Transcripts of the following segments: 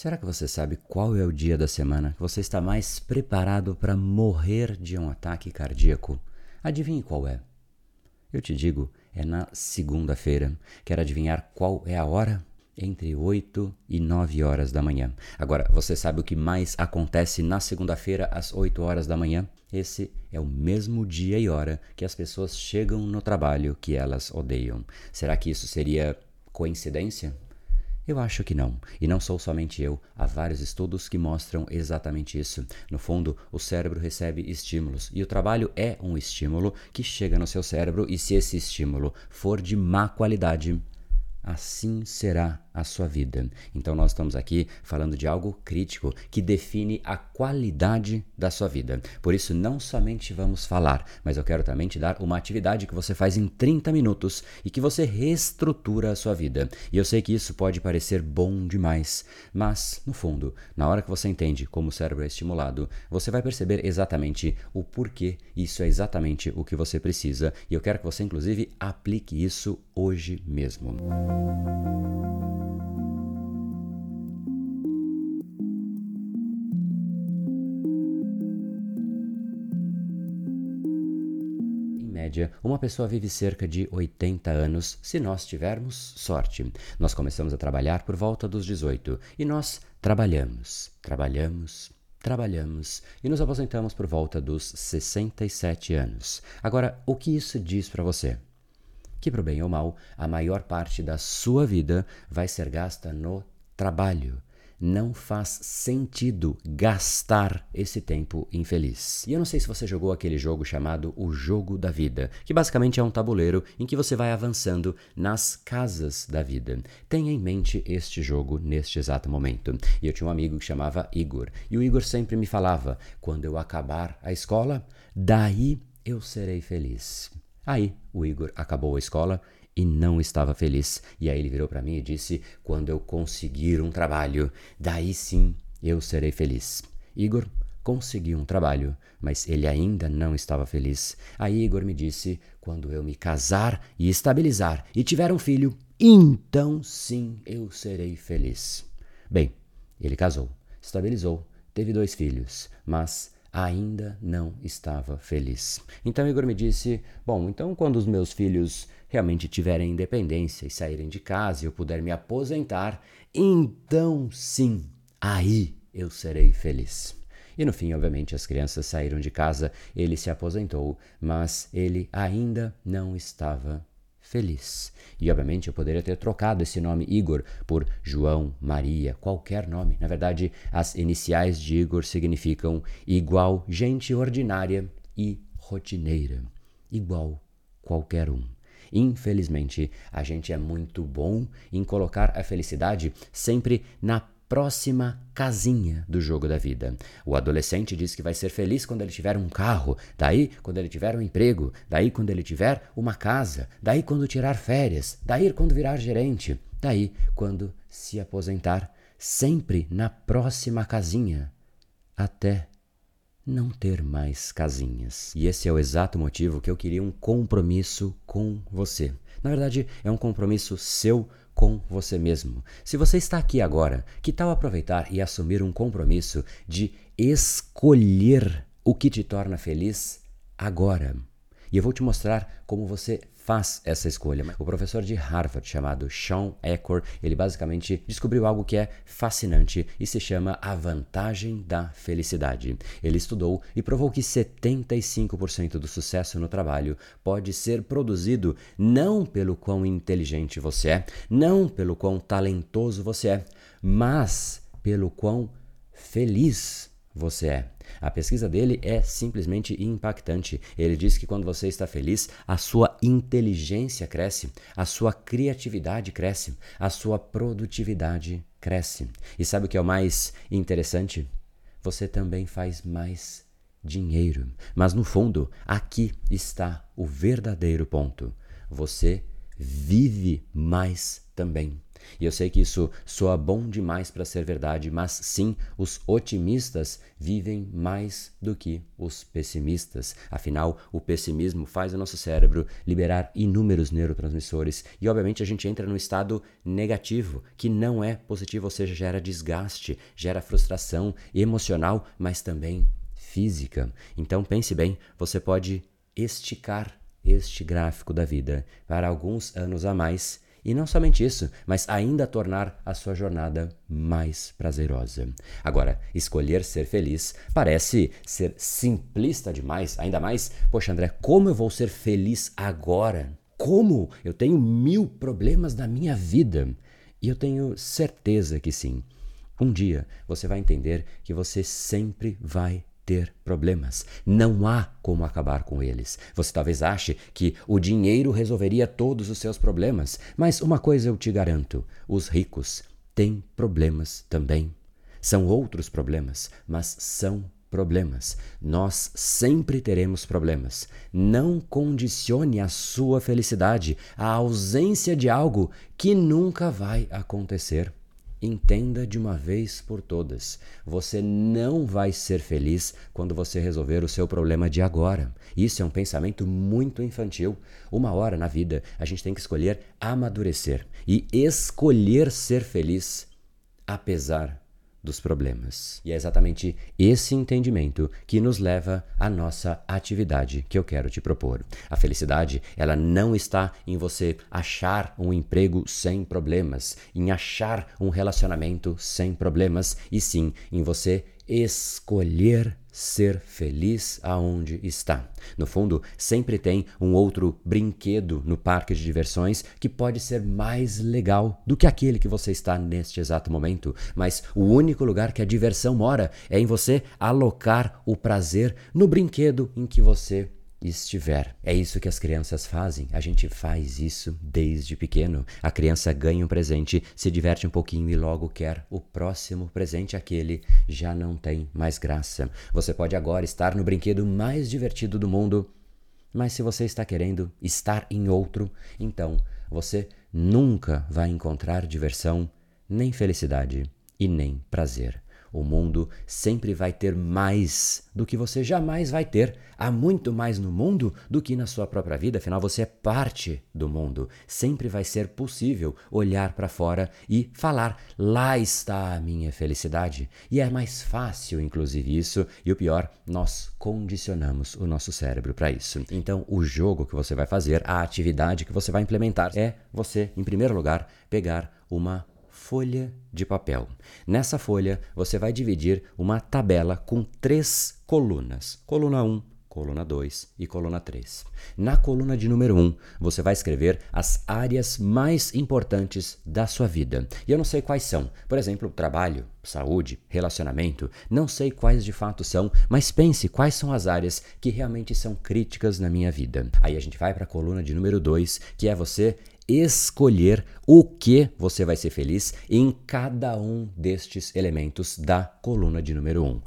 Será que você sabe qual é o dia da semana que você está mais preparado para morrer de um ataque cardíaco? Adivinhe qual é? Eu te digo, é na segunda-feira. Quer adivinhar qual é a hora? Entre 8 e 9 horas da manhã. Agora, você sabe o que mais acontece na segunda-feira às 8 horas da manhã? Esse é o mesmo dia e hora que as pessoas chegam no trabalho que elas odeiam. Será que isso seria coincidência? Eu acho que não. E não sou somente eu. Há vários estudos que mostram exatamente isso. No fundo, o cérebro recebe estímulos e o trabalho é um estímulo que chega no seu cérebro e se esse estímulo for de má qualidade, assim será a sua vida. Então, nós estamos aqui falando de algo crítico que define a qualidade da sua vida. Por isso, não somente vamos falar, mas eu quero também te dar uma atividade que você faz em 30 minutos e que você reestrutura a sua vida. E eu sei que isso pode parecer bom demais, mas, no fundo, na hora que você entende como o cérebro é estimulado, você vai perceber exatamente o porquê isso é exatamente o que você precisa. E eu quero que você, inclusive, aplique isso hoje mesmo. Média, uma pessoa vive cerca de 80 anos se nós tivermos sorte. Nós começamos a trabalhar por volta dos 18 e nós trabalhamos, trabalhamos, trabalhamos e nos aposentamos por volta dos 67 anos. Agora, o que isso diz para você? Que, pro bem ou mal, a maior parte da sua vida vai ser gasta no trabalho não faz sentido gastar esse tempo infeliz. E eu não sei se você jogou aquele jogo chamado O Jogo da Vida, que basicamente é um tabuleiro em que você vai avançando nas casas da vida. Tenha em mente este jogo neste exato momento. E eu tinha um amigo que chamava Igor, e o Igor sempre me falava: quando eu acabar a escola, daí eu serei feliz. Aí o Igor acabou a escola e não estava feliz. E aí ele virou para mim e disse: Quando eu conseguir um trabalho, daí sim eu serei feliz. Igor conseguiu um trabalho, mas ele ainda não estava feliz. Aí Igor me disse: Quando eu me casar e estabilizar e tiver um filho, então sim eu serei feliz. Bem, ele casou, estabilizou, teve dois filhos, mas ainda não estava feliz. Então Igor me disse: Bom, então quando os meus filhos realmente tiverem independência e saírem de casa e eu puder me aposentar, então sim, aí eu serei feliz. E no fim, obviamente, as crianças saíram de casa, ele se aposentou, mas ele ainda não estava feliz. E obviamente eu poderia ter trocado esse nome Igor por João, Maria, qualquer nome. Na verdade, as iniciais de Igor significam igual gente ordinária e rotineira, igual qualquer um. Infelizmente, a gente é muito bom em colocar a felicidade sempre na próxima casinha do jogo da vida. O adolescente diz que vai ser feliz quando ele tiver um carro, daí quando ele tiver um emprego, daí quando ele tiver uma casa, daí quando tirar férias, daí quando virar gerente, daí quando se aposentar, sempre na próxima casinha, até não ter mais casinhas. E esse é o exato motivo que eu queria um compromisso com você. Na verdade, é um compromisso seu com você mesmo. Se você está aqui agora, que tal aproveitar e assumir um compromisso de escolher o que te torna feliz agora? E eu vou te mostrar como você faz essa escolha. O professor de Harvard chamado Sean Eckhor, ele basicamente descobriu algo que é fascinante e se chama a vantagem da felicidade. Ele estudou e provou que 75% do sucesso no trabalho pode ser produzido não pelo quão inteligente você é, não pelo quão talentoso você é, mas pelo quão feliz você é. A pesquisa dele é simplesmente impactante. Ele diz que quando você está feliz, a sua inteligência cresce, a sua criatividade cresce, a sua produtividade cresce. E sabe o que é o mais interessante? Você também faz mais dinheiro. Mas no fundo, aqui está o verdadeiro ponto. Você vive mais também. E eu sei que isso soa bom demais para ser verdade, mas sim, os otimistas vivem mais do que os pessimistas. Afinal, o pessimismo faz o nosso cérebro liberar inúmeros neurotransmissores e, obviamente, a gente entra num estado negativo, que não é positivo, ou seja, gera desgaste, gera frustração emocional, mas também física. Então, pense bem, você pode esticar este gráfico da vida para alguns anos a mais e não somente isso, mas ainda tornar a sua jornada mais prazerosa. Agora, escolher ser feliz parece ser simplista demais, ainda mais, poxa André, como eu vou ser feliz agora? Como? Eu tenho mil problemas na minha vida. E eu tenho certeza que sim. Um dia você vai entender que você sempre vai ter problemas. Não há como acabar com eles. Você talvez ache que o dinheiro resolveria todos os seus problemas, mas uma coisa eu te garanto: os ricos têm problemas também. São outros problemas, mas são problemas. Nós sempre teremos problemas. Não condicione a sua felicidade à ausência de algo que nunca vai acontecer. Entenda de uma vez por todas: você não vai ser feliz quando você resolver o seu problema de agora. Isso é um pensamento muito infantil. Uma hora na vida a gente tem que escolher amadurecer e escolher ser feliz, apesar dos problemas. E é exatamente esse entendimento que nos leva à nossa atividade que eu quero te propor. A felicidade, ela não está em você achar um emprego sem problemas, em achar um relacionamento sem problemas, e sim em você escolher ser feliz aonde está. No fundo, sempre tem um outro brinquedo no parque de diversões que pode ser mais legal do que aquele que você está neste exato momento, mas o único lugar que a diversão mora é em você alocar o prazer no brinquedo em que você estiver. É isso que as crianças fazem. A gente faz isso desde pequeno. A criança ganha um presente, se diverte um pouquinho e logo quer o próximo presente. Aquele já não tem mais graça. Você pode agora estar no brinquedo mais divertido do mundo, mas se você está querendo estar em outro, então você nunca vai encontrar diversão, nem felicidade e nem prazer. O mundo sempre vai ter mais do que você jamais vai ter. Há muito mais no mundo do que na sua própria vida, afinal você é parte do mundo. Sempre vai ser possível olhar para fora e falar: lá está a minha felicidade. E é mais fácil, inclusive, isso. E o pior, nós condicionamos o nosso cérebro para isso. Então, o jogo que você vai fazer, a atividade que você vai implementar é você, em primeiro lugar, pegar uma folha de papel. Nessa folha, você vai dividir uma tabela com três colunas: coluna 1, coluna 2 e coluna 3. Na coluna de número 1, você vai escrever as áreas mais importantes da sua vida. E eu não sei quais são. Por exemplo, trabalho, saúde, relacionamento. Não sei quais de fato são, mas pense quais são as áreas que realmente são críticas na minha vida. Aí a gente vai para a coluna de número 2, que é você escolher o que você vai ser feliz em cada um destes elementos da coluna de número 1. Um.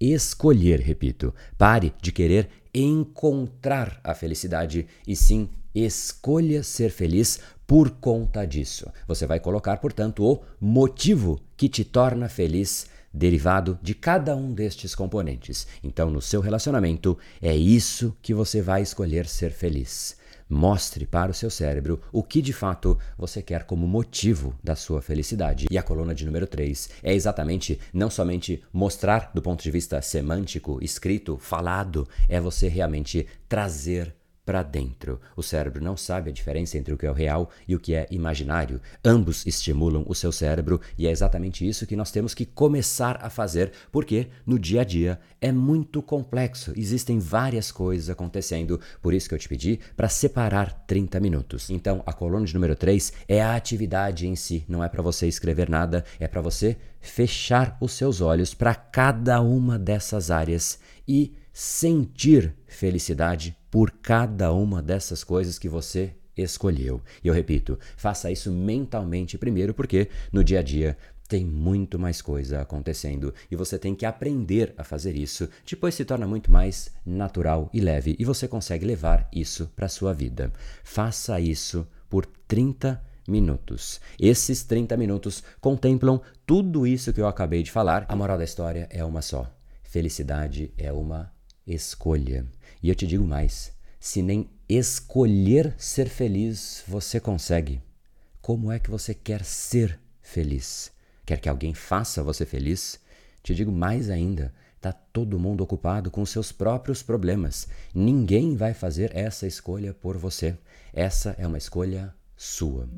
Escolher, repito. Pare de querer encontrar a felicidade e sim escolha ser feliz por conta disso. Você vai colocar, portanto, o motivo que te torna feliz derivado de cada um destes componentes. Então, no seu relacionamento, é isso que você vai escolher ser feliz. Mostre para o seu cérebro o que de fato você quer como motivo da sua felicidade. E a coluna de número 3 é exatamente não somente mostrar do ponto de vista semântico, escrito, falado, é você realmente trazer para dentro. O cérebro não sabe a diferença entre o que é o real e o que é imaginário. Ambos estimulam o seu cérebro e é exatamente isso que nós temos que começar a fazer, porque no dia a dia é muito complexo, existem várias coisas acontecendo, por isso que eu te pedi para separar 30 minutos. Então, a coluna de número 3 é a atividade em si, não é para você escrever nada, é para você fechar os seus olhos para cada uma dessas áreas e sentir felicidade por cada uma dessas coisas que você escolheu. E eu repito, faça isso mentalmente primeiro, porque no dia a dia tem muito mais coisa acontecendo e você tem que aprender a fazer isso. Depois se torna muito mais natural e leve e você consegue levar isso para sua vida. Faça isso por 30 minutos. Esses 30 minutos contemplam tudo isso que eu acabei de falar. A moral da história é uma só: felicidade é uma escolha. E eu te digo mais: se nem escolher ser feliz você consegue, como é que você quer ser feliz? Quer que alguém faça você feliz? Te digo mais ainda: está todo mundo ocupado com seus próprios problemas. Ninguém vai fazer essa escolha por você. Essa é uma escolha sua.